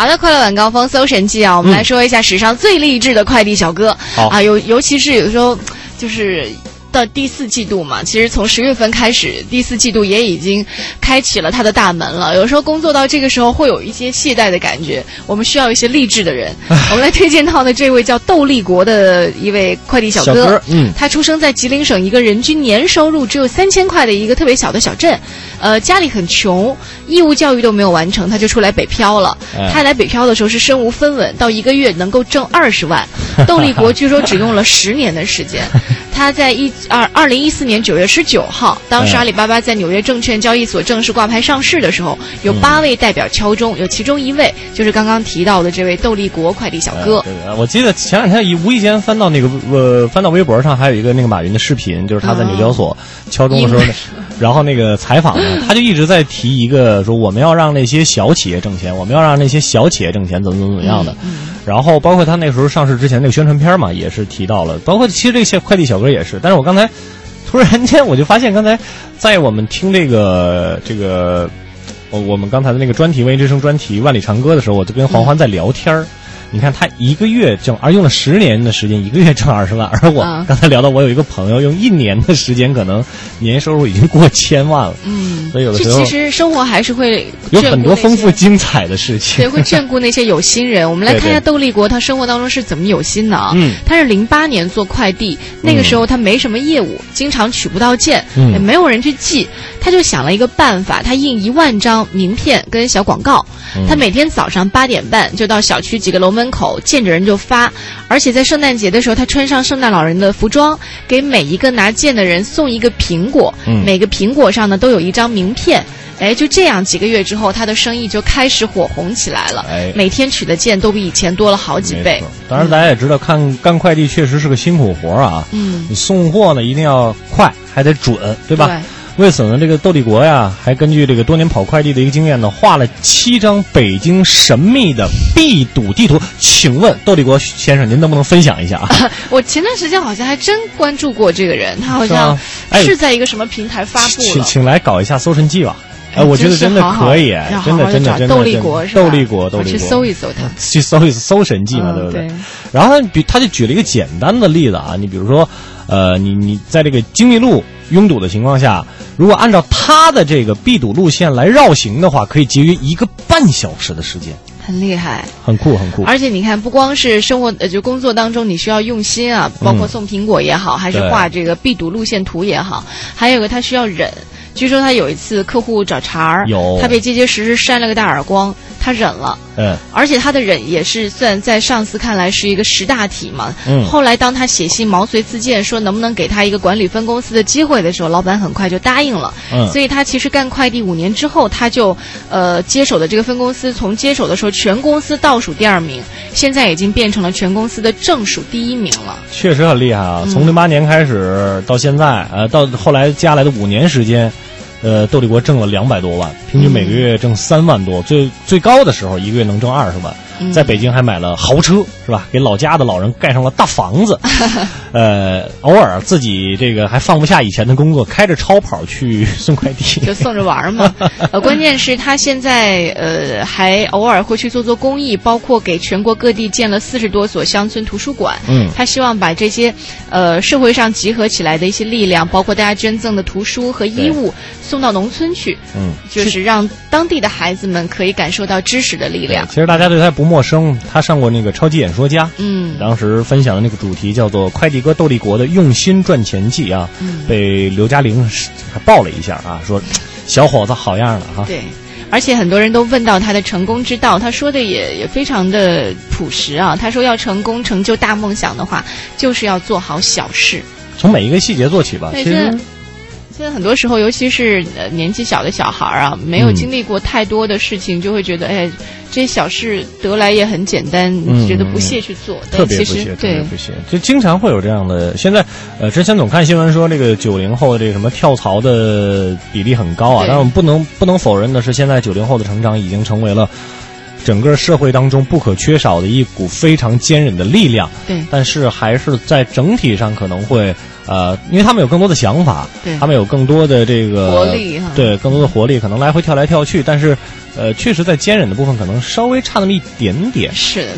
好的，快乐晚高峰搜神记啊，我们来说一下史上最励志的快递小哥。好啊，尤尤其是有的时候就是。到第四季度嘛，其实从十月份开始，第四季度也已经开启了它的大门了。有时候工作到这个时候，会有一些懈怠的感觉。我们需要一些励志的人。我们来推荐到的这位叫窦立国的一位快递小哥，小哥嗯他出生在吉林省一个人均年收入只有三千块的一个特别小的小镇，呃，家里很穷，义务教育都没有完成，他就出来北漂了。哎他来北漂的时候是身无分文，到一个月能够挣二十万。窦立国据说只用了十年的时间。他在一二二零一四年九月十九号，当时哎阿里巴巴在纽约证券交易所正式挂牌上市的时候，有嗯。八位代表敲钟，有其中一位就是刚刚提到的这位窦立国快递小哥。哎。对对，我记得前两天一无意间翻到那个呃，翻到微博上还有一个那个马云的视频，就是他在纽交所敲钟的时候呢，然后那个采访呢，他就一直在提一个说我们要让那些小企业挣钱，我们要让那些小企业挣钱，怎么怎么怎么样的。然后包括他那时候上市之前那个宣传片嘛，也是提到了，包括其实这些快递小哥也是。但是我刚才突然间我就发现，刚才在我们听这个这个。我我们刚才的那个专题《文艺之声》专题《万里长歌》的时候，我就跟黄欢在聊天儿。你看他一个月挣，而用了十年的时间，一个月挣二十万。而我啊刚才聊到，我有一个朋友用一年的时间，可能年收入已经过千万了。嗯，所以有的时候这其实生活还是会有很多丰富精彩的事对，情。会眷顾那些有心人。我们来看一下对对窦立国，他生活当中是怎么有心的啊？嗯他是零八年做快递，那个时候他没什么业务，经常取不到件，嗯也没有人去寄，他就想了一个办法，他印一万张名片跟小广告，嗯他每天早上八点半就到小区几个楼门口，见着人就发，而且在圣诞节的时候，他穿上圣诞老人的服装，给每一个拿剑的人送一个苹果，嗯每个苹果上呢都有一张名片。哎，就这样，几个月之后，他的生意就开始火红起来了。哎每天取的件都比以前多了好几倍。当然，大家也知道，看干快递确实是个辛苦活儿啊。嗯，你送货呢，一定要快，还得准，对吧？对为此呢，这个窦立国呀，还根据这个多年跑快递的一个经验呢，画了七张北京神秘的必堵地图。请问窦立国先生，您能不能分享一下啊？我前段时间好像还真关注过这个人，他好像是在一个什么平台发布了。请请来搞一下搜神记吧。哎哎，我觉得真的可以，真的真的真的真的窦立国是吧？窦立国，去立国，搜一搜他。去搜一搜神记嘛，嗯对不对？对然后他比他就举了一个简单的例子啊，你比如说，呃，你你在这个精密路拥堵的情况下，如果按照他的这个必堵路线来绕行的话，可以节约一个半小时的时间，很厉害，很酷很酷。而且你看，不光是生活呃，就工作当中你需要用心啊，包括送苹果也好，还是画这个必堵路线图也好，还有个他需要忍。据说他有一次客户找茬儿，有他被结结实实扇了个大耳光，他忍了。嗯，而且他的忍也是算在上司看来是一个识大体嘛。嗯后来当他写信毛遂自荐说能不能给他一个管理分公司的机会的时候，老板很快就答应了。嗯所以他其实干快递五年之后，他就呃接手的这个分公司，从接手的时候全公司倒数第二名，现在已经变成了全公司的正数第一名了。确实很厉害啊！嗯从零八年开始到现在，呃，到后来接下来的五年时间，呃，窦立国挣了两百多万，平均每个月挣三万多，最最高的时候一个月能挣二十万。嗯在北京还买了豪车，是吧？给老家的老人盖上了大房子。呃，偶尔自己这个还放不下以前的工作，开着超跑去 送快递。就送着玩儿嘛。呃，关键是他现在呃还偶尔会去做做公益，包括给全国各地建了四十多所乡村图书馆。嗯他希望把这些呃社会上集合起来的一些力量，包括大家捐赠的图书和衣物，送到农村去，嗯，就是让当地的孩子们可以感受到知识的力量。其实大家对他不陌生，他上过那个《超级演说家》。嗯，当时分享的那个主题叫做“快递哥窦立国的用心赚钱记”啊，嗯被刘嘉玲还爆了一下啊，说小伙子好样的哈。对。而且很多人都问到他的成功之道，他说的也也非常的朴实啊。他说要成功成就大梦想的话，就是要做好小事。从每一个细节做起吧。其实现在很多时候，尤其是呃年纪小的小孩儿啊，没有嗯经历过太多的事情，就会觉得哎，这些小事得来也很简单，嗯觉得不屑去做。特但其实别不屑，特别对不屑，就经常会有这样的。现在，呃，之前总看新闻说这个九零后的这个什么跳槽的比例很高啊，对但是我们不能不能否认的是，现在九零后的成长已经成为了整个社会当中不可缺少的一股非常坚韧的力量。对，但是还是在整体上可能会呃，因为他们有更多的想法，对他们有更多的这个活力哈对，更多的活力，可能来回跳来跳去，但是呃，确实在坚韧的部分可能稍微差那么一点点。是的，